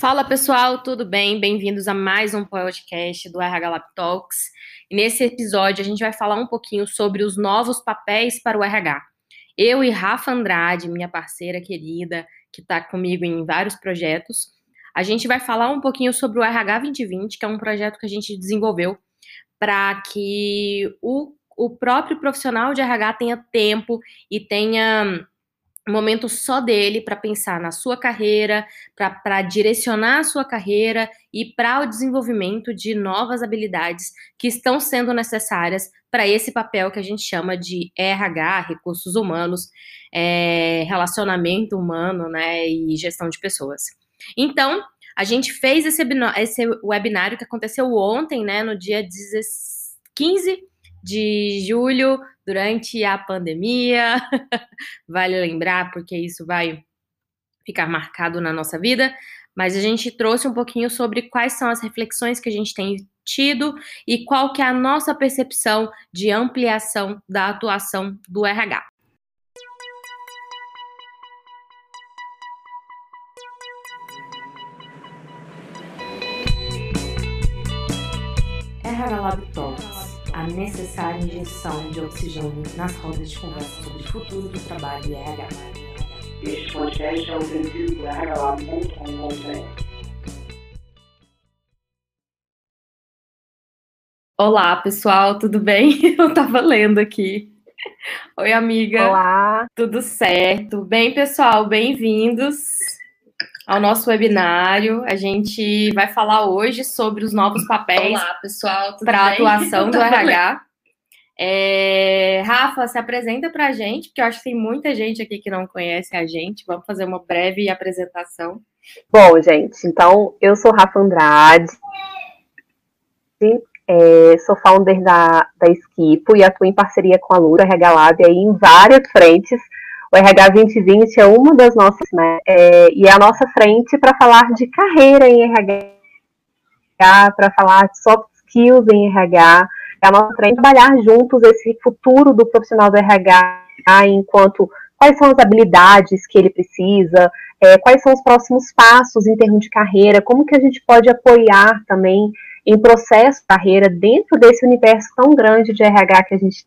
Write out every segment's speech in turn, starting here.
Fala pessoal, tudo bem? Bem-vindos a mais um podcast do RH Lab Talks. E nesse episódio a gente vai falar um pouquinho sobre os novos papéis para o RH. Eu e Rafa Andrade, minha parceira querida, que está comigo em vários projetos, a gente vai falar um pouquinho sobre o RH 2020, que é um projeto que a gente desenvolveu para que o, o próprio profissional de RH tenha tempo e tenha momento só dele para pensar na sua carreira, para direcionar a sua carreira e para o desenvolvimento de novas habilidades que estão sendo necessárias para esse papel que a gente chama de RH, recursos humanos, é, relacionamento humano, né, e gestão de pessoas. Então, a gente fez esse, esse webinário que aconteceu ontem, né, no dia 15 de julho durante a pandemia. vale lembrar, porque isso vai ficar marcado na nossa vida. Mas a gente trouxe um pouquinho sobre quais são as reflexões que a gente tem tido e qual que é a nossa percepção de ampliação da atuação do RH. RH Lab Talks a necessária injeção de oxigênio nas rodas de conversa sobre o futuro do trabalho e RH. Este podcast é oferecido por rhlab.com.br. Olá, pessoal, tudo bem? Eu tava lendo aqui. Oi, amiga. Olá. Tudo certo? Bem, pessoal, bem-vindos ao nosso webinário. A gente vai falar hoje sobre os novos papéis para a atuação do RH. É... Rafa, se apresenta para a gente, porque eu acho que tem muita gente aqui que não conhece a gente. Vamos fazer uma breve apresentação. Bom, gente, então eu sou Rafa Andrade, é, sou founder da, da Esquipo e atuo em parceria com a Lura Lab aí em várias frentes o RH 2020 é uma das nossas, né? É, e é a nossa frente para falar de carreira em RH, para falar de soft skills em RH, é a nossa frente trabalhar juntos esse futuro do profissional do RH, enquanto quais são as habilidades que ele precisa, é, quais são os próximos passos em termos de carreira, como que a gente pode apoiar também em processo de carreira dentro desse universo tão grande de RH que a gente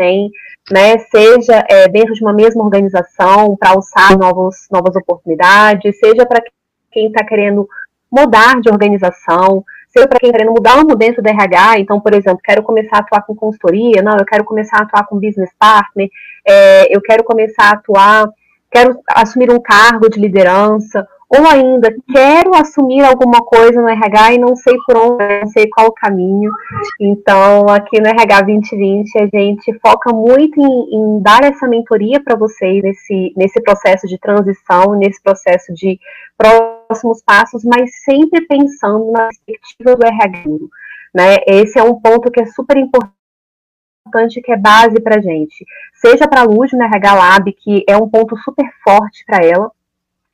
tem, né, seja é, dentro de uma mesma organização para alçar novos, novas oportunidades, seja para quem está querendo mudar de organização, seja para quem está querendo mudar algo dentro da RH, então, por exemplo, quero começar a atuar com consultoria, não, eu quero começar a atuar com business partner, é, eu quero começar a atuar, quero assumir um cargo de liderança, ou ainda quero assumir alguma coisa no RH e não sei por onde, não sei qual o caminho. Então, aqui no RH 2020, a gente foca muito em, em dar essa mentoria para vocês nesse, nesse processo de transição, nesse processo de próximos passos, mas sempre pensando na perspectiva do RH. Né? Esse é um ponto que é super importante que é base para gente, seja para a Luz no RH Lab, que é um ponto super forte para ela,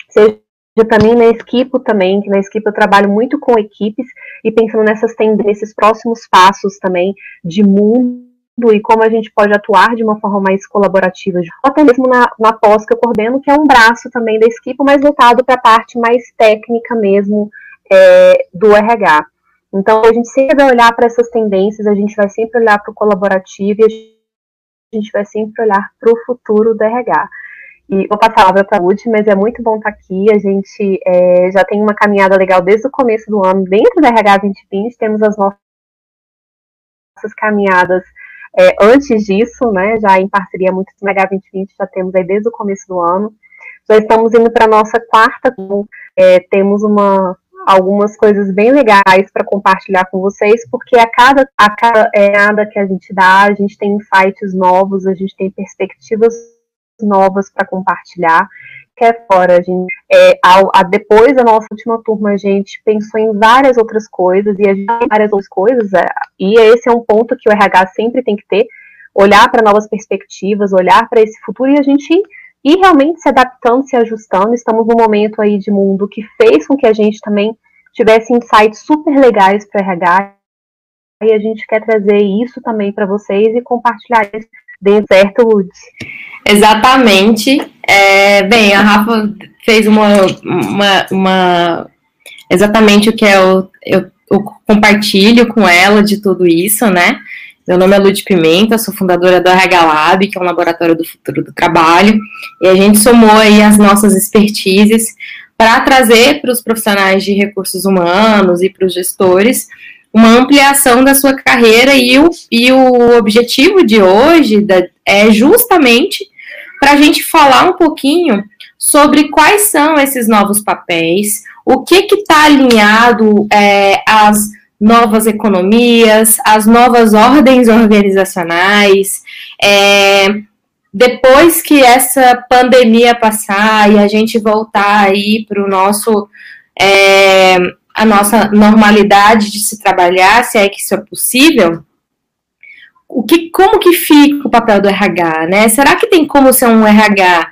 seja também na Esquipo também, que na Esquipo eu trabalho muito com equipes e pensando nessas nesses próximos passos também de mundo e como a gente pode atuar de uma forma mais colaborativa, ou até mesmo na, na pós que eu coordeno, que é um braço também da Esquipo, mais voltado para a parte mais técnica mesmo é, do RH. Então, a gente sempre vai olhar para essas tendências, a gente vai sempre olhar para o colaborativo e a gente vai sempre olhar para o futuro do RH. E vou passar a palavra para a mas é muito bom estar tá aqui. A gente é, já tem uma caminhada legal desde o começo do ano dentro da RH 2020. Temos as nossas caminhadas é, antes disso, né? Já em parceria muito com o RH 2020, já temos aí desde o começo do ano. Já estamos indo para a nossa quarta. É, temos uma, algumas coisas bem legais para compartilhar com vocês, porque a cada, a cada que a gente dá, a gente tem insights novos, a gente tem perspectivas novas para compartilhar, que é fora. A gente, é, a, a, depois da nossa última turma, a gente pensou em várias outras coisas, e a gente tem várias outras coisas, é, e esse é um ponto que o RH sempre tem que ter, olhar para novas perspectivas, olhar para esse futuro, e a gente ir realmente se adaptando, se ajustando. Estamos num momento aí de mundo que fez com que a gente também tivesse insights super legais para o RH, e a gente quer trazer isso também para vocês e compartilhar dê certo, Lud. Exatamente. É, bem, a Rafa fez uma, uma, uma exatamente o que o, eu, eu compartilho com ela de tudo isso, né? Meu nome é Lud Pimenta, sou fundadora do RH Lab, que é um laboratório do futuro do trabalho, e a gente somou aí as nossas expertises para trazer para os profissionais de recursos humanos e para os gestores uma ampliação da sua carreira e o, e o objetivo de hoje da, é justamente para a gente falar um pouquinho sobre quais são esses novos papéis, o que está alinhado é, às novas economias, às novas ordens organizacionais. É, depois que essa pandemia passar e a gente voltar aí para o nosso é, a nossa normalidade de se trabalhar, se é que isso é possível, o que, como que fica o papel do RH, né? Será que tem como ser um RH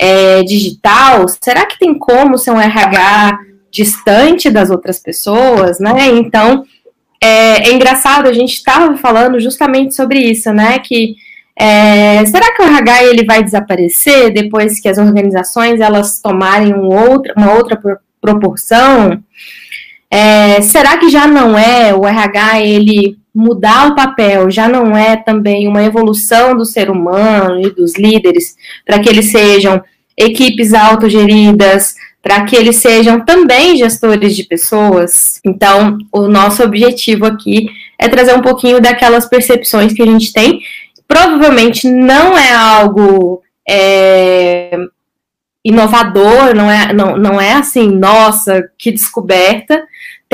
é, digital? Será que tem como ser um RH distante das outras pessoas, né? Então, é, é engraçado, a gente estava falando justamente sobre isso, né? Que é, será que o RH ele vai desaparecer depois que as organizações elas tomarem um outro, uma outra proporção? É, será que já não é o RH ele mudar o papel, já não é também uma evolução do ser humano e dos líderes para que eles sejam equipes autogeridas, para que eles sejam também gestores de pessoas? Então, o nosso objetivo aqui é trazer um pouquinho daquelas percepções que a gente tem. Provavelmente não é algo é, inovador, não é, não, não é assim, nossa, que descoberta.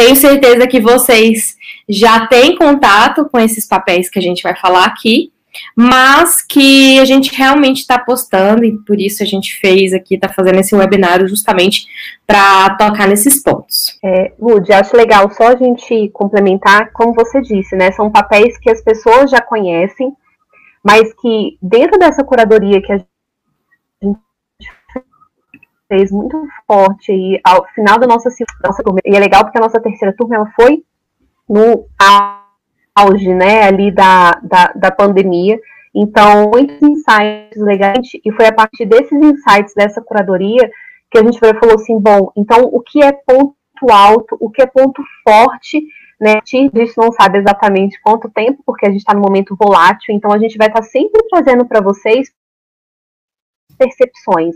Tenho certeza que vocês já têm contato com esses papéis que a gente vai falar aqui, mas que a gente realmente está postando e por isso a gente fez aqui, está fazendo esse webinário justamente para tocar nesses pontos. É, Lud, acho legal só a gente complementar, como você disse, né? São papéis que as pessoas já conhecem, mas que dentro dessa curadoria que a fez muito forte aí ao final da nossa, nossa turma. E é legal porque a nossa terceira turma ela foi no auge, né, ali da, da, da pandemia. Então, muitos insights legais, e foi a partir desses insights dessa curadoria que a gente falou assim, bom, então o que é ponto alto, o que é ponto forte, né? A gente não sabe exatamente quanto tempo, porque a gente está no momento volátil, então a gente vai estar tá sempre trazendo para vocês percepções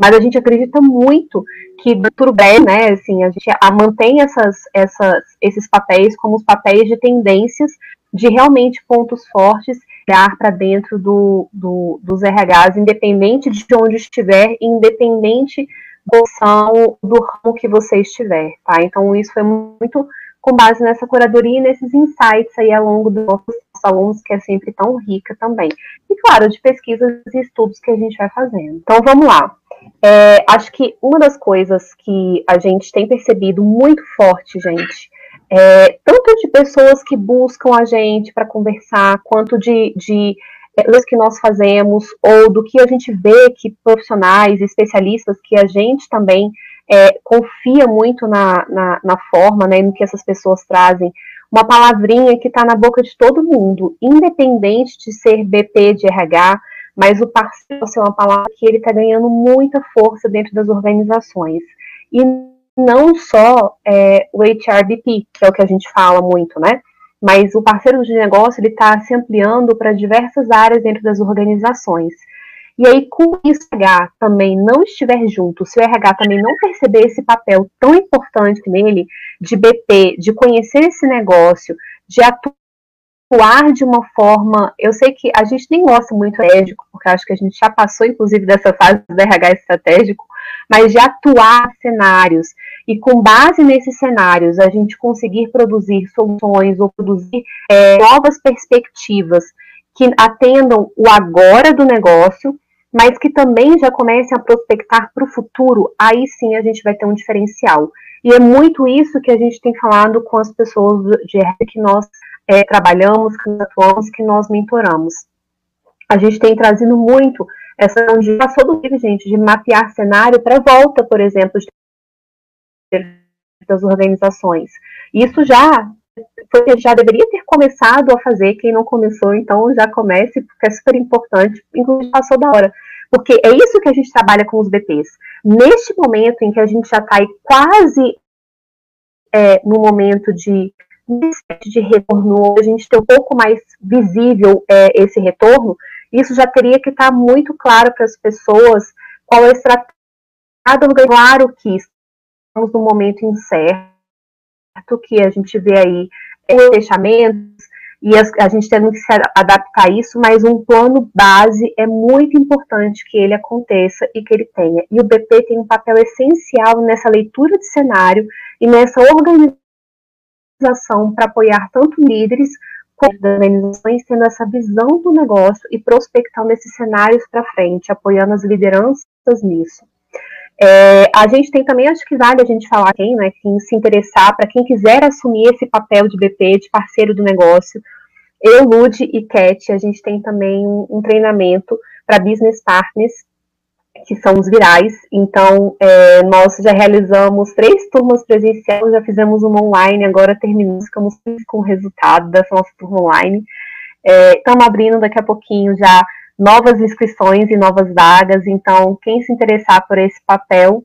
mas a gente acredita muito que do breve, né, assim, a gente mantém essas, essas, esses papéis como os papéis de tendências de realmente pontos fortes olhar para dentro do, do, dos RHs, independente de onde estiver, independente opção do ramo que você estiver, tá? Então isso foi muito com base nessa curadoria e nesses insights aí ao longo dos nossos alunos, que é sempre tão rica também. E claro, de pesquisas e estudos que a gente vai fazendo. Então vamos lá. É, acho que uma das coisas que a gente tem percebido muito forte, gente, é, tanto de pessoas que buscam a gente para conversar, quanto de, de é, que nós fazemos, ou do que a gente vê que profissionais, especialistas, que a gente também é, confia muito na, na, na, forma, né, no que essas pessoas trazem, uma palavrinha que está na boca de todo mundo, independente de ser BP de RH, mas o parceiro é uma palavra que ele está ganhando muita força dentro das organizações. E não só é, o HRBP, que é o que a gente fala muito, né? Mas o parceiro de negócio ele está se ampliando para diversas áreas dentro das organizações. E aí, com o RH também não estiver junto, se o RH também não perceber esse papel tão importante nele, de BP, de conhecer esse negócio, de atuar atuar de uma forma. Eu sei que a gente nem gosta muito estratégico, porque acho que a gente já passou, inclusive, dessa fase do RH estratégico, mas de atuar cenários. E com base nesses cenários, a gente conseguir produzir soluções ou produzir é, novas perspectivas que atendam o agora do negócio, mas que também já comecem a prospectar para o futuro, aí sim a gente vai ter um diferencial. E é muito isso que a gente tem falado com as pessoas de RH que nós é, trabalhamos, que nós atuamos, que nós mentoramos. A gente tem trazido muito essa onde passou do livro, gente, de mapear cenário para volta, por exemplo, das organizações. Isso já porque já deveria ter começado a fazer, quem não começou, então já comece, porque é super importante, inclusive passou da hora. Porque é isso que a gente trabalha com os BPs. Neste momento em que a gente já está quase é, no momento de, de retorno, a gente ter um pouco mais visível é, esse retorno, isso já teria que estar tá muito claro para as pessoas qual é a estratégia. Claro que estamos num momento incerto, que a gente vê aí é, fechamentos, e a, gente tendo que se adaptar a isso, mas um plano base é muito importante que ele aconteça e que ele tenha. E o BP tem um papel essencial nessa leitura de cenário e nessa organização para apoiar tanto líderes quanto organizações tendo essa visão do negócio e prospectando esses cenários para frente, apoiando as lideranças nisso. É, a gente tem também, acho que vale a gente falar quem, né, quem se interessar, para quem quiser assumir esse papel de BP, de parceiro do negócio. Eu, Lud e Cat, a gente tem também um, um treinamento para business partners, que são os virais. Então, é, nós já realizamos três turmas presenciais, já fizemos uma online, agora terminamos, ficamos com o resultado dessa nossa turma online. Estamos é, abrindo daqui a pouquinho já novas inscrições e novas vagas. Então, quem se interessar por esse papel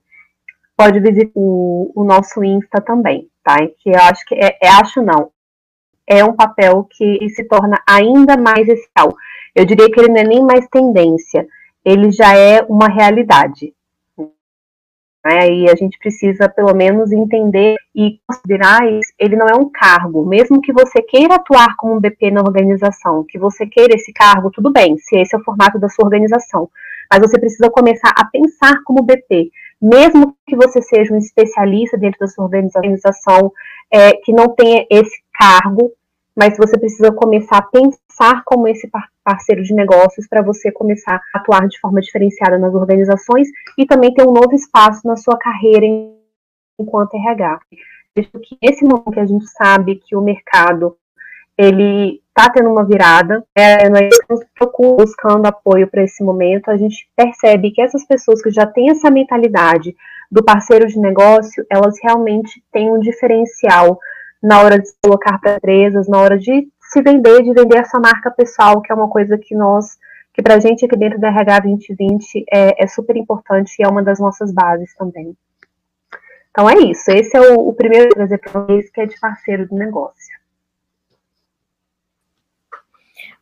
pode visitar o, o nosso Insta também, tá? Que eu acho que é, é, acho não, é um papel que se torna ainda mais essencial. Eu diria que ele não é nem mais tendência, ele já é uma realidade. Né? E a gente precisa, pelo menos, entender e considerar isso. Ele não é um cargo. Mesmo que você queira atuar como um BP na organização, que você queira esse cargo, tudo bem, se esse é o formato da sua organização. Mas você precisa começar a pensar como BP. Mesmo que você seja um especialista dentro da sua organização, é, que não tenha esse cargo, mas você precisa começar a pensar como esse parceiro de negócios para você começar a atuar de forma diferenciada nas organizações e também ter um novo espaço na sua carreira enquanto RH. Visto que nesse momento que a gente sabe que o mercado ele está tendo uma virada, é, nós estamos buscando apoio para esse momento, a gente percebe que essas pessoas que já têm essa mentalidade do parceiro de negócio, elas realmente têm um diferencial na hora de se colocar para empresas, na hora de se vender, de vender a sua marca pessoal, que é uma coisa que nós, que pra gente aqui dentro da RH 2020 é, é super importante e é uma das nossas bases também. Então é isso, esse é o, o primeiro trazer para vocês, que é de parceiro do negócio.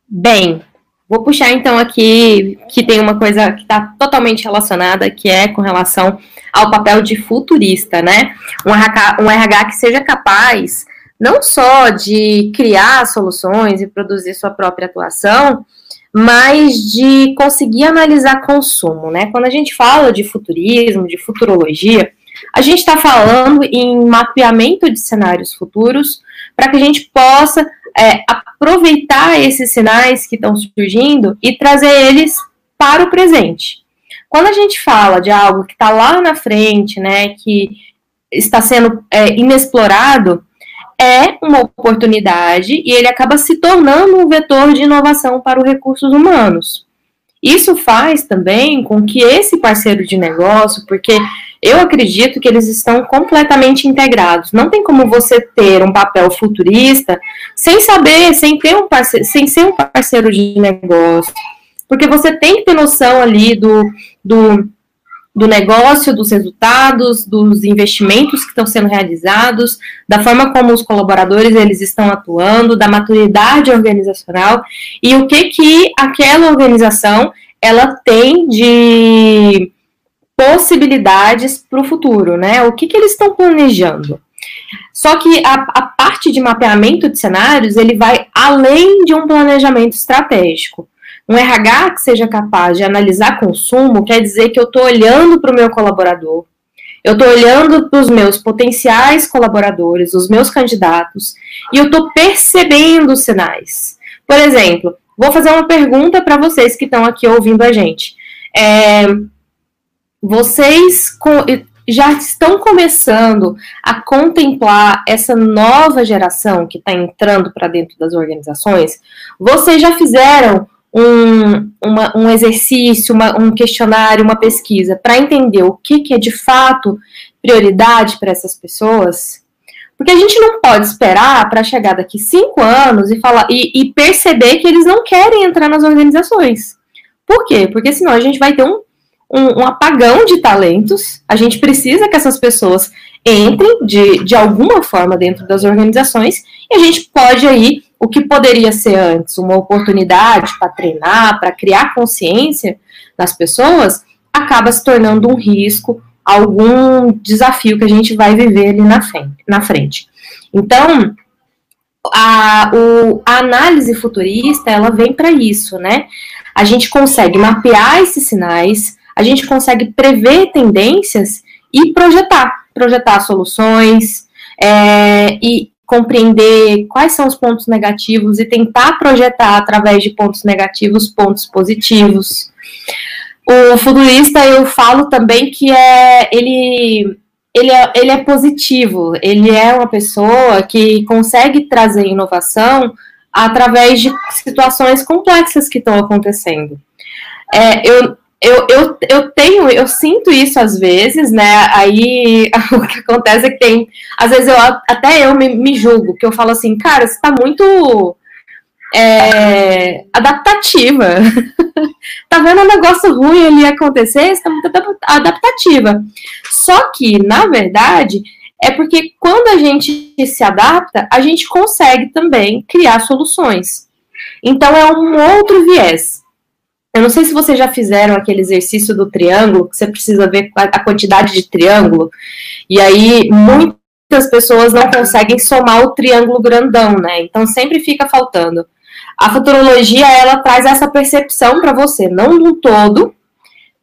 Bem, vou puxar então aqui que tem uma coisa que está totalmente relacionada, que é com relação ao papel de futurista, né? Um RH, um RH que seja capaz não só de criar soluções e produzir sua própria atuação, mas de conseguir analisar consumo, né? Quando a gente fala de futurismo, de futurologia, a gente está falando em mapeamento de cenários futuros para que a gente possa é, aproveitar esses sinais que estão surgindo e trazer eles para o presente. Quando a gente fala de algo que está lá na frente, né, que está sendo é, inexplorado, é uma oportunidade e ele acaba se tornando um vetor de inovação para os recursos humanos. Isso faz também com que esse parceiro de negócio, porque eu acredito que eles estão completamente integrados. Não tem como você ter um papel futurista sem saber, sem ter um parceiro, sem ser um parceiro de negócio. Porque você tem que ter noção ali do, do do negócio, dos resultados, dos investimentos que estão sendo realizados, da forma como os colaboradores eles estão atuando, da maturidade organizacional e o que que aquela organização ela tem de possibilidades para o futuro, né? O que que eles estão planejando? Só que a, a parte de mapeamento de cenários ele vai além de um planejamento estratégico. Um RH que seja capaz de analisar consumo quer dizer que eu estou olhando para o meu colaborador, eu estou olhando para os meus potenciais colaboradores, os meus candidatos, e eu estou percebendo os sinais. Por exemplo, vou fazer uma pergunta para vocês que estão aqui ouvindo a gente. É, vocês já estão começando a contemplar essa nova geração que está entrando para dentro das organizações? Vocês já fizeram um, uma, um exercício, uma, um questionário, uma pesquisa, para entender o que, que é de fato prioridade para essas pessoas, porque a gente não pode esperar para chegar daqui cinco anos e falar e, e, perceber que eles não querem entrar nas organizações. Por quê? Porque senão a gente vai ter um, um, um apagão de talentos. A gente precisa que essas pessoas entrem de, de alguma forma dentro das organizações e a gente pode aí, o que poderia ser antes uma oportunidade para treinar, para criar consciência nas pessoas, acaba se tornando um risco, algum desafio que a gente vai viver ali na frente. Na frente. Então, a, o, a análise futurista, ela vem para isso, né? A gente consegue mapear esses sinais, a gente consegue prever tendências e projetar, projetar soluções é, e compreender quais são os pontos negativos e tentar projetar através de pontos negativos pontos positivos. O futurista eu falo também que é ele ele é, ele é positivo, ele é uma pessoa que consegue trazer inovação através de situações complexas que estão acontecendo. É, eu, eu, eu, eu tenho, eu sinto isso às vezes, né? Aí o que acontece é que tem, às vezes eu até eu me, me julgo, que eu falo assim, cara, você tá muito é, adaptativa. tá vendo um negócio ruim ali acontecer, você tá muito adaptativa. Só que, na verdade, é porque quando a gente se adapta, a gente consegue também criar soluções. Então é um outro viés. Eu não sei se vocês já fizeram aquele exercício do triângulo, que você precisa ver a quantidade de triângulo, e aí muitas pessoas não conseguem somar o triângulo grandão, né? Então sempre fica faltando. A futurologia, ela traz essa percepção para você, não do todo,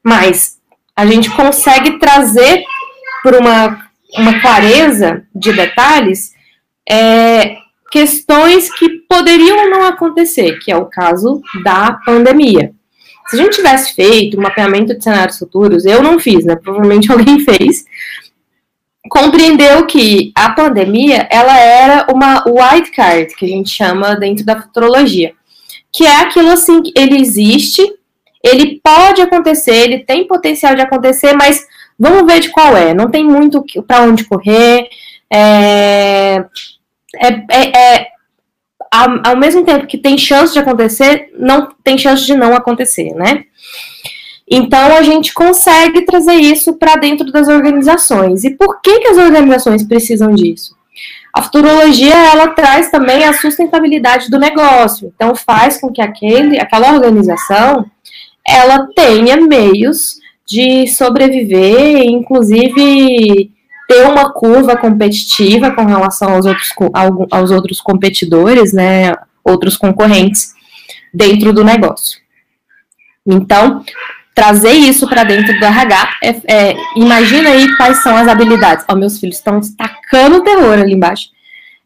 mas a gente consegue trazer por uma, uma clareza de detalhes é, questões que poderiam não acontecer, que é o caso da pandemia. Se a gente tivesse feito um mapeamento de cenários futuros, eu não fiz, né? Provavelmente alguém fez. Compreendeu que a pandemia ela era uma white card, que a gente chama dentro da futurologia, que é aquilo assim, ele existe, ele pode acontecer, ele tem potencial de acontecer, mas vamos ver de qual é. Não tem muito para onde correr. É, é, é, é ao, ao mesmo tempo que tem chance de acontecer, não tem chance de não acontecer, né? Então a gente consegue trazer isso para dentro das organizações. E por que, que as organizações precisam disso? A futurologia ela traz também a sustentabilidade do negócio. Então faz com que aquele, aquela organização ela tenha meios de sobreviver, inclusive ter uma curva competitiva com relação aos outros, aos outros competidores, né, outros concorrentes dentro do negócio. Então, trazer isso para dentro do RH, é, é, imagina aí quais são as habilidades. Ó, meus filhos estão destacando terror ali embaixo.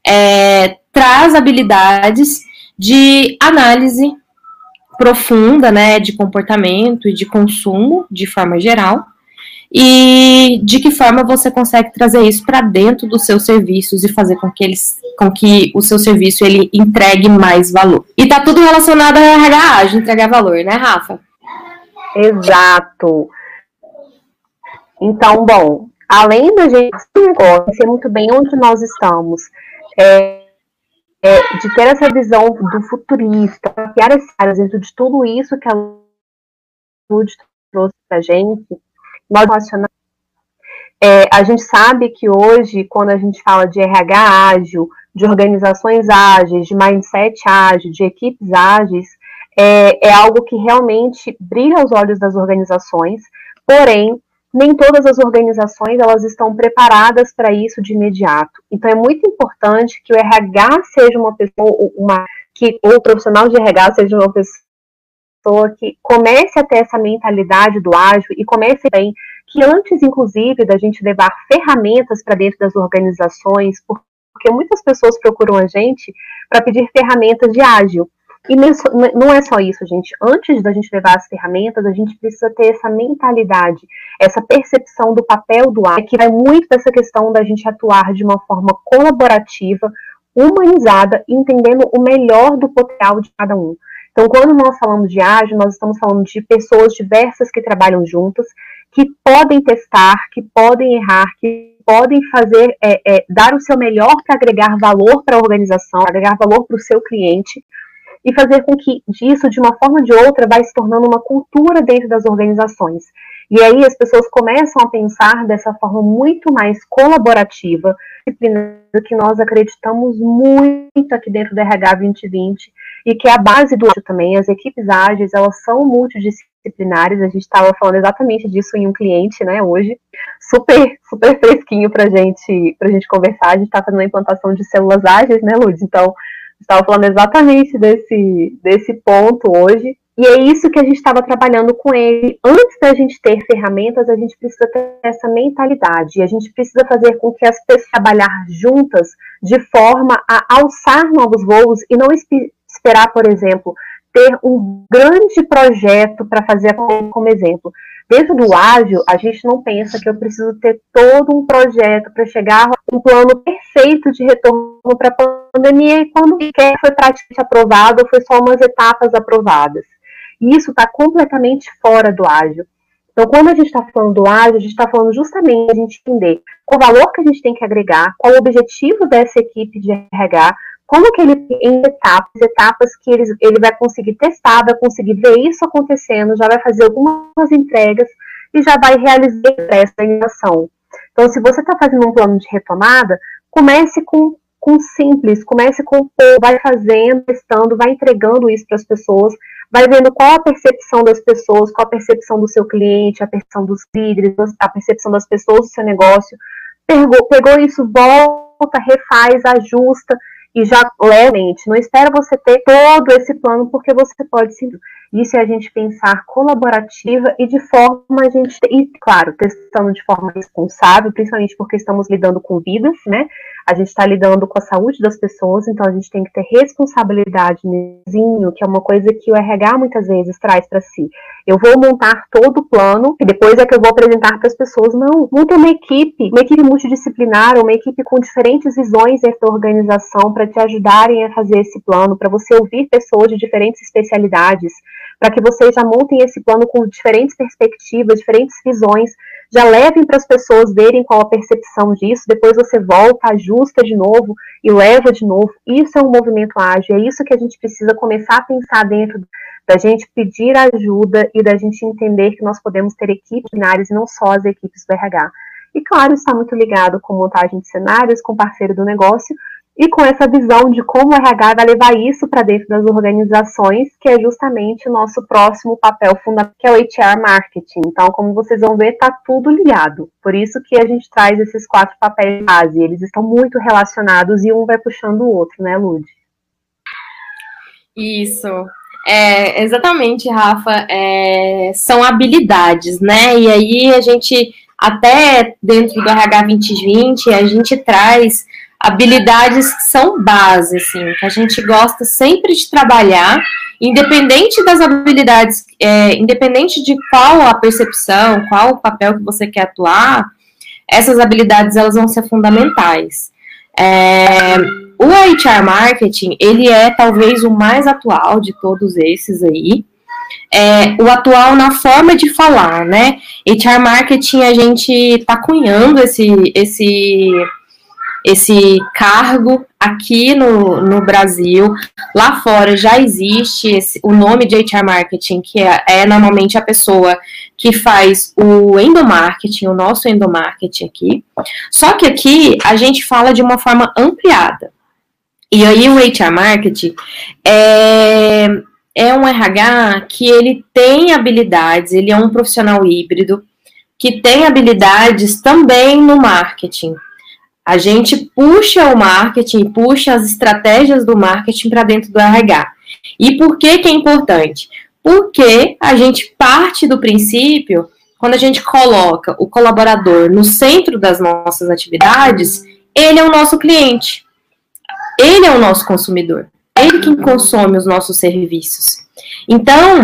É, traz habilidades de análise profunda, né, de comportamento e de consumo de forma geral, e de que forma você consegue trazer isso para dentro dos seus serviços e fazer com que eles com que o seu serviço ele entregue mais valor. E tá tudo relacionado a RH, de entregar valor, né, Rafa? Exato. Então, bom, além da gente conhecer muito bem onde nós estamos, é, é, de ter essa visão do futurista, criar áreas dentro de tudo isso que a Lud trouxe para gente, nós relacionamos. É, a gente sabe que hoje, quando a gente fala de RH ágil, de organizações ágeis, de mindset ágil, de equipes ágeis, é, é algo que realmente brilha aos olhos das organizações, porém, nem todas as organizações elas estão preparadas para isso de imediato. Então é muito importante que o RH seja uma pessoa, uma que o profissional de RH seja uma pessoa pessoa que comece a ter essa mentalidade do ágil e comece bem que antes, inclusive, da gente levar ferramentas para dentro das organizações, porque muitas pessoas procuram a gente para pedir ferramentas de ágil. E não é só isso, gente. Antes da gente levar as ferramentas, a gente precisa ter essa mentalidade, essa percepção do papel do ágil, que vai muito dessa questão da gente atuar de uma forma colaborativa, humanizada, entendendo o melhor do potencial de cada um. Então, quando nós falamos de ágil, nós estamos falando de pessoas diversas que trabalham juntas, que podem testar, que podem errar, que podem fazer, é, é, dar o seu melhor para agregar valor para a organização, agregar valor para o seu cliente. e fazer com que disso, de uma forma ou de outra, vai se tornando uma cultura dentro das organizações. E aí as pessoas começam a pensar dessa forma muito mais colaborativa, disciplina que nós acreditamos muito aqui dentro do RH 2020 e que é a base do também. As equipes ágeis, elas são multidisciplinares, a gente estava falando exatamente disso em um cliente, né, hoje, super, super fresquinho para gente, a gente conversar, a gente está fazendo a implantação de células ágeis, né, Lud? Então, estava falando exatamente desse, desse ponto hoje, e é isso que a gente estava trabalhando com ele. Antes da gente ter ferramentas, a gente precisa ter essa mentalidade. E a gente precisa fazer com que as pessoas trabalhar juntas de forma a alçar novos voos e não esperar, por exemplo, ter um grande projeto para fazer como exemplo. Dentro do ágil, a gente não pensa que eu preciso ter todo um projeto para chegar a um plano perfeito de retorno para a pandemia e quando quer foi praticamente aprovado, foi só umas etapas aprovadas. E isso está completamente fora do ágil. Então, quando a gente está falando do ágil, a gente está falando justamente a gente entender qual o valor que a gente tem que agregar, qual o objetivo dessa equipe de RH, como que ele, em etapas, etapas que ele, ele vai conseguir testar, vai conseguir ver isso acontecendo, já vai fazer algumas entregas e já vai realizar essa ação. Então, se você está fazendo um plano de retomada, comece com, com simples, comece com vai fazendo, testando, vai entregando isso para as pessoas, vai vendo qual a percepção das pessoas, qual a percepção do seu cliente, a percepção dos líderes, a percepção das pessoas do seu negócio. Pegou, pegou isso, volta, refaz, ajusta e já levemente. Não espera você ter todo esse plano, porque você pode sim. Isso é a gente pensar colaborativa e de forma a gente. E, claro, testando de forma responsável, principalmente porque estamos lidando com vidas, né? A gente está lidando com a saúde das pessoas, então a gente tem que ter responsabilidade que é uma coisa que o RH muitas vezes traz para si. Eu vou montar todo o plano e depois é que eu vou apresentar para as pessoas. Não, monta uma equipe, uma equipe multidisciplinar, uma equipe com diferentes visões dentro da organização para te ajudarem a fazer esse plano, para você ouvir pessoas de diferentes especialidades, para que vocês já montem esse plano com diferentes perspectivas, diferentes visões, já levem para as pessoas verem qual a percepção disso, depois você volta, ajusta de novo e leva de novo. Isso é um movimento ágil, é isso que a gente precisa começar a pensar dentro da gente pedir ajuda e da gente entender que nós podemos ter equipes binárias e não só as equipes do RH. E claro, está muito ligado com montagem de cenários, com parceiro do negócio, e com essa visão de como o RH vai levar isso para dentro das organizações, que é justamente o nosso próximo papel fundamental, que é o HR Marketing. Então, como vocês vão ver, está tudo ligado. Por isso que a gente traz esses quatro papéis base. Eles estão muito relacionados e um vai puxando o outro, né, Lud? Isso. É, exatamente, Rafa. É, são habilidades, né? E aí a gente, até dentro do RH 2020, a gente traz habilidades que são base, assim, que a gente gosta sempre de trabalhar, independente das habilidades, é, independente de qual a percepção, qual o papel que você quer atuar, essas habilidades elas vão ser fundamentais. É, o HR marketing ele é talvez o mais atual de todos esses aí. É, o atual na forma de falar, né? HR marketing a gente está cunhando esse esse esse cargo aqui no, no Brasil. Lá fora já existe esse, o nome de HR Marketing, que é, é, normalmente a pessoa que faz o endomarketing, o nosso endomarketing aqui. Só que aqui a gente fala de uma forma ampliada. E aí o HR Marketing é, é um RH que ele tem habilidades, ele é um profissional híbrido, que tem habilidades também no marketing. A gente puxa o marketing, puxa as estratégias do marketing para dentro do RH. E por que, que é importante? Porque a gente parte do princípio, quando a gente coloca o colaborador no centro das nossas atividades, ele é o nosso cliente. Ele é o nosso consumidor. Ele quem consome os nossos serviços. Então,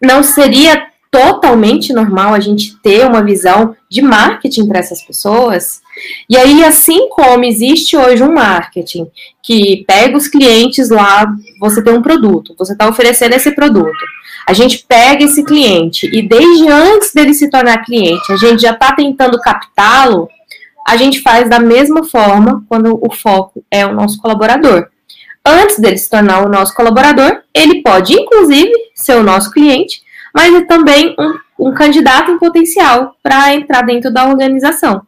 não seria totalmente normal a gente ter uma visão de marketing para essas pessoas. E aí, assim como existe hoje um marketing que pega os clientes lá, você tem um produto, você está oferecendo esse produto. A gente pega esse cliente e desde antes dele se tornar cliente, a gente já está tentando captá-lo. A gente faz da mesma forma quando o foco é o nosso colaborador. Antes dele se tornar o nosso colaborador, ele pode, inclusive, ser o nosso cliente, mas é também um, um candidato em potencial para entrar dentro da organização.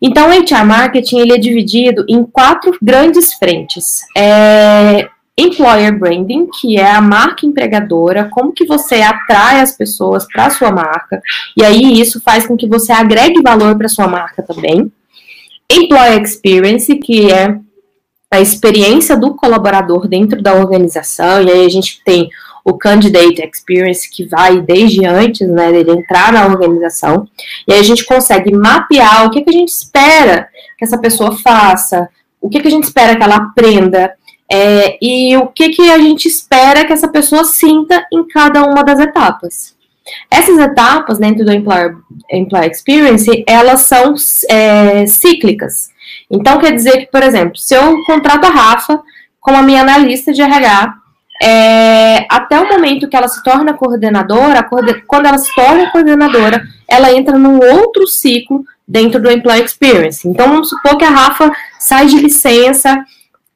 Então, o HR Marketing ele é dividido em quatro grandes frentes. É, employer branding, que é a marca empregadora, como que você atrai as pessoas para a sua marca, e aí isso faz com que você agregue valor para sua marca também. Employer experience, que é a experiência do colaborador dentro da organização, e aí a gente tem o candidate experience que vai desde antes, né, dele entrar na organização, e aí a gente consegue mapear o que, que a gente espera que essa pessoa faça, o que, que a gente espera que ela aprenda, é, e o que, que a gente espera que essa pessoa sinta em cada uma das etapas. Essas etapas dentro do Employer, Employer Experience, elas são é, cíclicas. Então, quer dizer que, por exemplo, se eu contrato a Rafa como a minha analista de RH, é, até o momento que ela se torna coordenadora, quando ela se torna coordenadora, ela entra num outro ciclo dentro do Employee Experience. Então, vamos supor que a Rafa sai de licença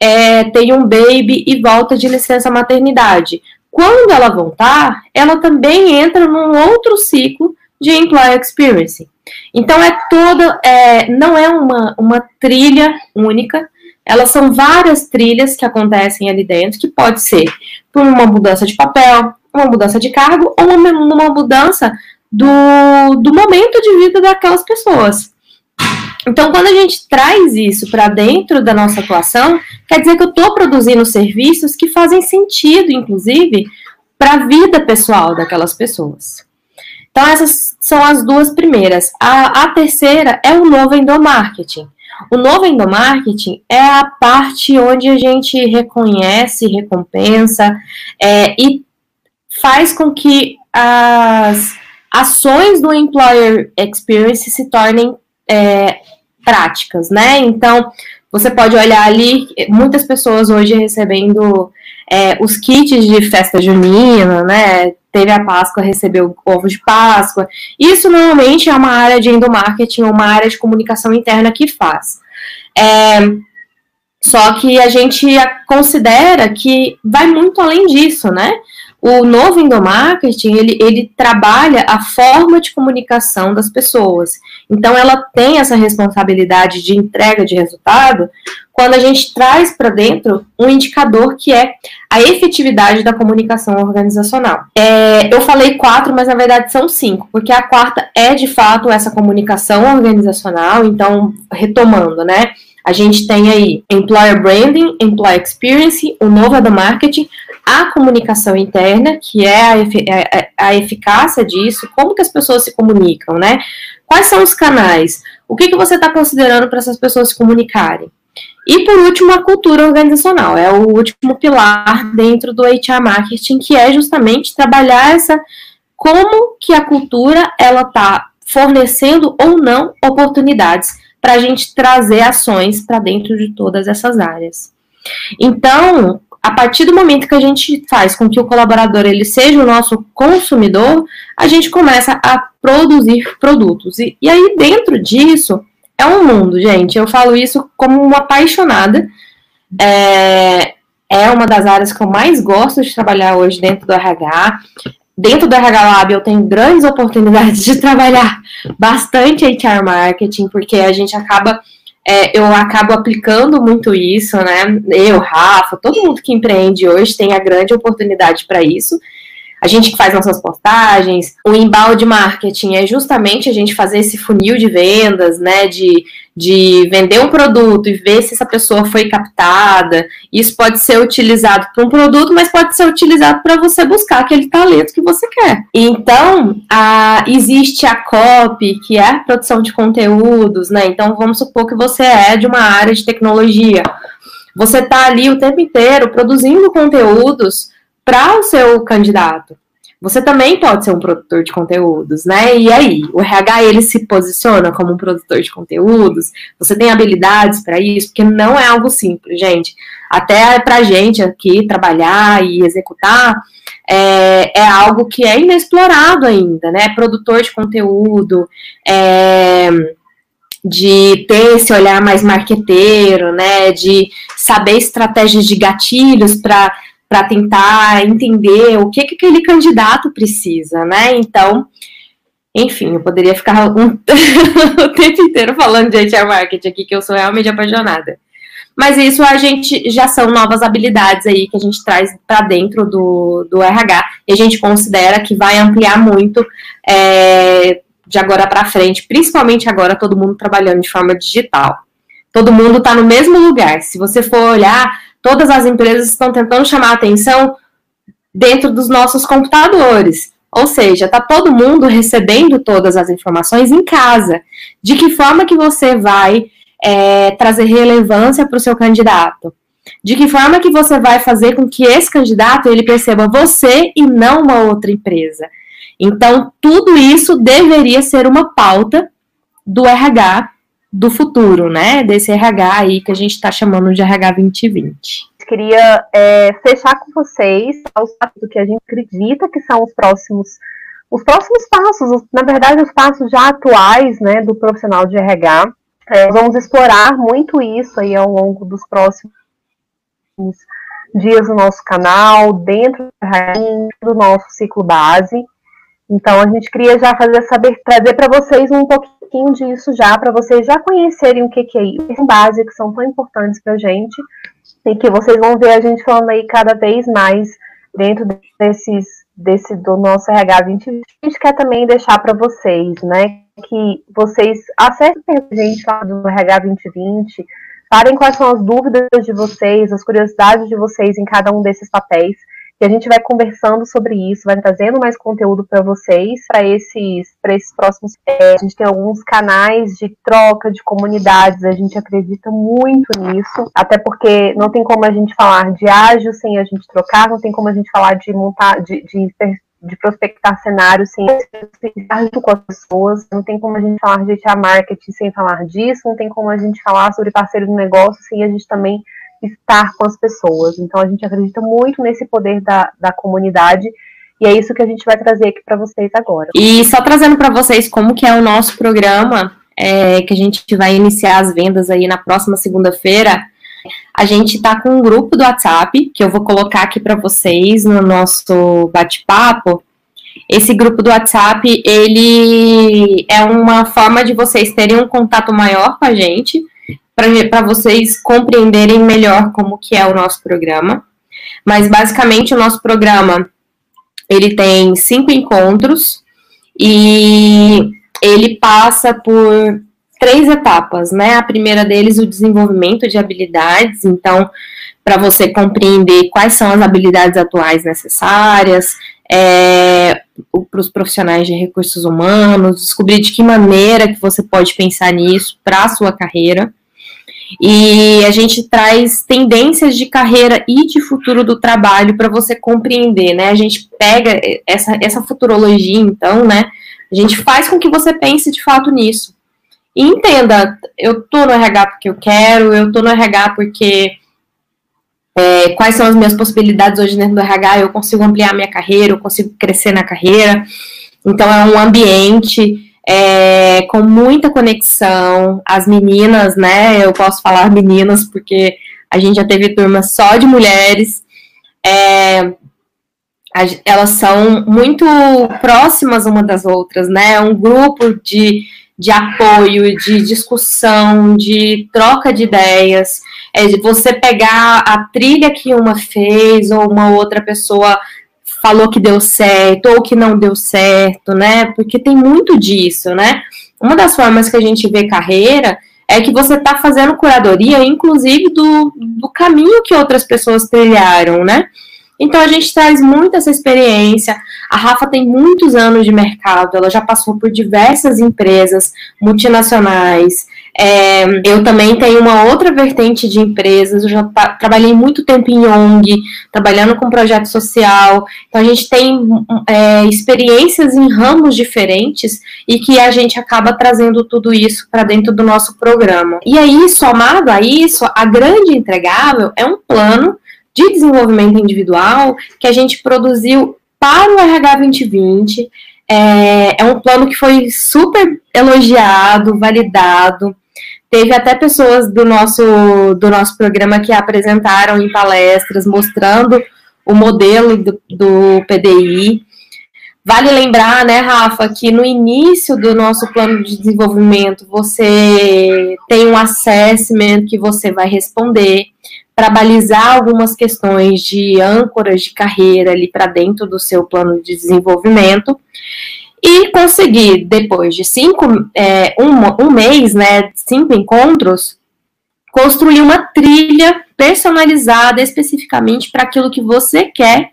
é, tem um baby e volta de licença maternidade. Quando ela voltar, ela também entra num outro ciclo de employee experience. Então é toda, é, não é uma, uma trilha única, elas são várias trilhas que acontecem ali dentro, que pode ser por uma mudança de papel, uma mudança de cargo ou uma, uma mudança do, do momento de vida daquelas pessoas. Então, quando a gente traz isso para dentro da nossa atuação, quer dizer que eu estou produzindo serviços que fazem sentido, inclusive, para a vida pessoal daquelas pessoas. Então, essas são as duas primeiras. A, a terceira é o novo endomarketing. O novo endomarketing é a parte onde a gente reconhece, recompensa é, e faz com que as ações do employer experience se tornem é, práticas, né? Então, você pode olhar ali, muitas pessoas hoje recebendo é, os kits de festa junina, né? Teve a Páscoa, recebeu ovo de Páscoa. Isso normalmente é uma área de endomarketing, uma área de comunicação interna que faz. É, só que a gente considera que vai muito além disso, né? O novo endomarketing, ele, ele trabalha a forma de comunicação das pessoas. Então, ela tem essa responsabilidade de entrega de resultado quando a gente traz para dentro um indicador que é a efetividade da comunicação organizacional. É, eu falei quatro, mas na verdade são cinco, porque a quarta é de fato essa comunicação organizacional. Então, retomando, né? A gente tem aí Employer Branding, Employee Experience, o novo do marketing, a comunicação interna, que é a, a, a, eficácia disso, como que as pessoas se comunicam, né? Quais são os canais? O que, que você está considerando para essas pessoas se comunicarem? E por último, a cultura organizacional, é o último pilar dentro do HR marketing, que é justamente trabalhar essa como que a cultura ela está fornecendo ou não oportunidades para a gente trazer ações para dentro de todas essas áreas. Então, a partir do momento que a gente faz com que o colaborador ele seja o nosso consumidor, a gente começa a produzir produtos. E, e aí, dentro disso, é um mundo, gente. Eu falo isso como uma apaixonada. É, é uma das áreas que eu mais gosto de trabalhar hoje dentro do RH. Dentro do RH Lab eu tenho grandes oportunidades de trabalhar bastante HR marketing, porque a gente acaba é, eu acabo aplicando muito isso, né? Eu, Rafa, todo mundo que empreende hoje tem a grande oportunidade para isso. A gente que faz nossas postagens, o embalde marketing é justamente a gente fazer esse funil de vendas, né? De, de vender um produto e ver se essa pessoa foi captada. Isso pode ser utilizado para um produto, mas pode ser utilizado para você buscar aquele talento que você quer. Então, a, existe a copy, que é a produção de conteúdos, né? Então, vamos supor que você é de uma área de tecnologia. Você está ali o tempo inteiro produzindo conteúdos para o seu candidato. Você também pode ser um produtor de conteúdos, né? E aí, o RH ele se posiciona como um produtor de conteúdos? Você tem habilidades para isso? Porque não é algo simples, gente. Até para gente aqui trabalhar e executar é, é, algo que é inexplorado ainda, né? Produtor de conteúdo, é, de ter esse olhar mais marqueteiro, né, de saber estratégias de gatilhos para para tentar entender o que, que aquele candidato precisa, né? Então, enfim, eu poderia ficar um, o tempo inteiro falando de HR marketing aqui, que eu sou realmente apaixonada. Mas isso a gente já são novas habilidades aí que a gente traz para dentro do, do RH e a gente considera que vai ampliar muito é, de agora para frente, principalmente agora todo mundo trabalhando de forma digital. Todo mundo está no mesmo lugar. Se você for olhar, todas as empresas estão tentando chamar atenção dentro dos nossos computadores. Ou seja, está todo mundo recebendo todas as informações em casa. De que forma que você vai é, trazer relevância para o seu candidato? De que forma que você vai fazer com que esse candidato ele perceba você e não uma outra empresa? Então, tudo isso deveria ser uma pauta do RH do futuro, né? Desse RH aí que a gente está chamando de RH 2020. Queria é, fechar com vocês os passos que a gente acredita que são os próximos, os próximos passos, na verdade, os passos já atuais, né, do profissional de RH. É, vamos explorar muito isso aí ao longo dos próximos dias no nosso canal, dentro do nosso ciclo base. Então a gente queria já fazer saber, trazer para vocês um pouquinho disso já, para vocês já conhecerem o que, que é isso, base que são tão importantes para a gente, e que vocês vão ver a gente falando aí cada vez mais dentro desses, desse do nosso RH 20. A gente quer também deixar para vocês, né, que vocês acessem a gente lá do RH 2020, falem quais são as dúvidas de vocês, as curiosidades de vocês em cada um desses papéis, e a gente vai conversando sobre isso, vai trazendo mais conteúdo para vocês, para esses, esses próximos. É, a gente tem alguns canais de troca de comunidades, a gente acredita muito nisso, até porque não tem como a gente falar de ágil sem a gente trocar, não tem como a gente falar de montar, de, de de prospectar cenários sem estar com as pessoas, não tem como a gente falar de marketing sem falar disso, não tem como a gente falar sobre parceiro de negócio sem a gente também estar com as pessoas. Então a gente acredita muito nesse poder da, da comunidade e é isso que a gente vai trazer aqui para vocês agora. E só trazendo para vocês como que é o nosso programa, é, que a gente vai iniciar as vendas aí na próxima segunda-feira. A gente está com um grupo do WhatsApp, que eu vou colocar aqui para vocês no nosso bate-papo. Esse grupo do WhatsApp, ele é uma forma de vocês terem um contato maior com a gente, para vocês compreenderem melhor como que é o nosso programa. Mas basicamente o nosso programa ele tem cinco encontros e ele passa por três etapas, né? A primeira deles, o desenvolvimento de habilidades. Então, para você compreender quais são as habilidades atuais necessárias, é, para os profissionais de recursos humanos, descobrir de que maneira que você pode pensar nisso para a sua carreira. E a gente traz tendências de carreira e de futuro do trabalho para você compreender, né? A gente pega essa, essa futurologia, então, né? A gente faz com que você pense de fato nisso. E entenda, eu tô no RH porque eu quero, eu tô no RH porque é, quais são as minhas possibilidades hoje dentro do RH, eu consigo ampliar minha carreira, eu consigo crescer na carreira. Então é um ambiente é, com muita conexão. As meninas, né? Eu posso falar meninas porque a gente já teve turma só de mulheres. É, elas são muito próximas uma das outras, né? É um grupo de de apoio, de discussão, de troca de ideias, é de você pegar a trilha que uma fez ou uma outra pessoa falou que deu certo ou que não deu certo, né? Porque tem muito disso, né? Uma das formas que a gente vê carreira é que você está fazendo curadoria, inclusive do, do caminho que outras pessoas trilharam, né? Então a gente traz muito essa experiência. A Rafa tem muitos anos de mercado, ela já passou por diversas empresas multinacionais. É, eu também tenho uma outra vertente de empresas, eu já trabalhei muito tempo em ONG, trabalhando com projeto social. Então a gente tem é, experiências em ramos diferentes e que a gente acaba trazendo tudo isso para dentro do nosso programa. E aí, somado a isso, a grande entregável é um plano de desenvolvimento individual que a gente produziu para o RH 2020. É, é um plano que foi super elogiado, validado. Teve até pessoas do nosso, do nosso programa que apresentaram em palestras mostrando o modelo do, do PDI. Vale lembrar, né, Rafa, que no início do nosso plano de desenvolvimento você tem um assessment que você vai responder para balizar algumas questões de âncoras de carreira ali para dentro do seu plano de desenvolvimento e conseguir, depois de cinco, é, um, um mês, né, cinco encontros, construir uma trilha personalizada especificamente para aquilo que você quer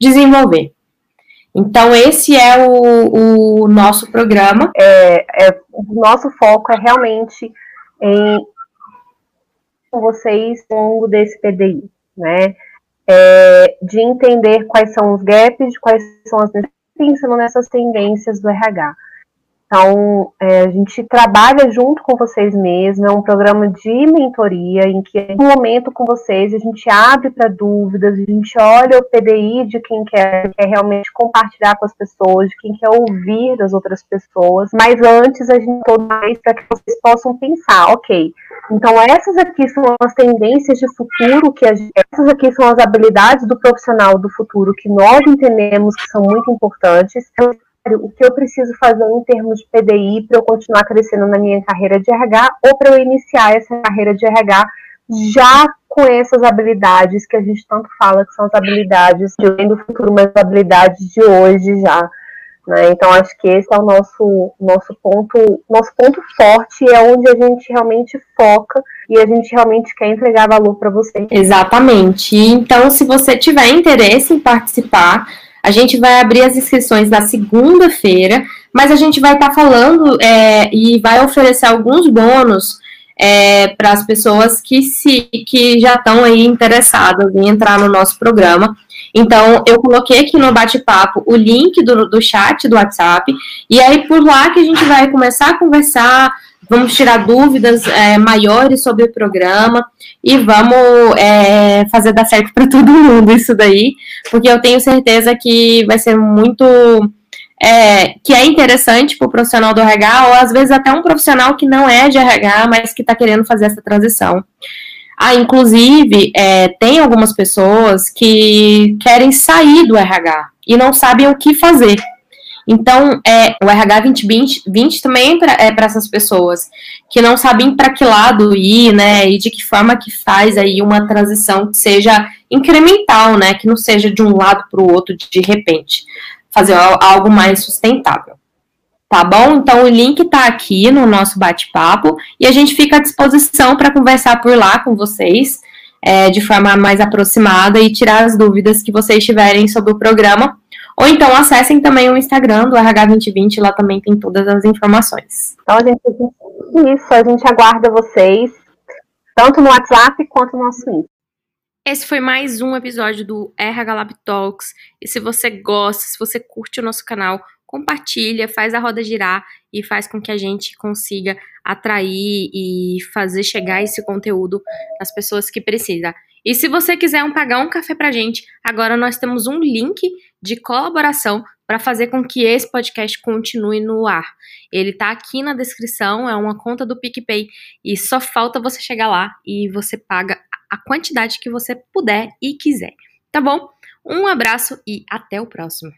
desenvolver. Então, esse é o, o nosso programa. É, é, o nosso foco é realmente em com vocês ao longo desse PDI, né? É, de entender quais são os gaps, quais são as pensando nessas tendências do RH. Então, é, a gente trabalha junto com vocês mesmos, é um programa de mentoria em que, no momento com vocês, a gente abre para dúvidas, a gente olha o PDI de quem quer, quer realmente compartilhar com as pessoas, de quem quer ouvir das outras pessoas, mas antes a gente todo mais para que vocês possam pensar, ok, então essas aqui são as tendências de futuro, que gente, essas aqui são as habilidades do profissional do futuro que nós entendemos que são muito importantes o que eu preciso fazer em termos de PDI para eu continuar crescendo na minha carreira de RH ou para eu iniciar essa carreira de RH já com essas habilidades que a gente tanto fala que são as habilidades de do futuro, mas as habilidades de hoje já. Né? Então acho que esse é o nosso, nosso ponto, nosso ponto forte é onde a gente realmente foca e a gente realmente quer entregar valor para você. Exatamente. Então, se você tiver interesse em participar, a gente vai abrir as inscrições na segunda-feira, mas a gente vai estar tá falando é, e vai oferecer alguns bônus é, para as pessoas que, se, que já estão aí interessadas em entrar no nosso programa. Então, eu coloquei aqui no bate-papo o link do, do chat do WhatsApp, e aí por lá que a gente vai começar a conversar, vamos tirar dúvidas é, maiores sobre o programa e vamos é, fazer dar certo para todo mundo isso daí, porque eu tenho certeza que vai ser muito. É, que é interessante para o profissional do RH, ou às vezes até um profissional que não é de RH, mas que está querendo fazer essa transição. Ah, inclusive, é, tem algumas pessoas que querem sair do RH e não sabem o que fazer. Então, é, o RH 2020 20 também é para é essas pessoas que não sabem para que lado ir, né, e de que forma que faz aí uma transição que seja incremental, né, que não seja de um lado para o outro de repente, fazer algo mais sustentável. Tá bom? Então o link está aqui no nosso bate-papo e a gente fica à disposição para conversar por lá com vocês é, de forma mais aproximada e tirar as dúvidas que vocês tiverem sobre o programa ou então acessem também o Instagram do RH2020, lá também tem todas as informações. Então, a gente, isso, a gente aguarda vocês, tanto no WhatsApp quanto no nosso Instagram. Esse foi mais um episódio do RH Lab Talks. E se você gosta, se você curte o nosso canal, compartilha, faz a roda girar e faz com que a gente consiga atrair e fazer chegar esse conteúdo às pessoas que precisam. E se você quiser um, pagar um café pra gente, agora nós temos um link de colaboração para fazer com que esse podcast continue no ar. Ele tá aqui na descrição, é uma conta do PicPay e só falta você chegar lá e você paga a quantidade que você puder e quiser. Tá bom? Um abraço e até o próximo.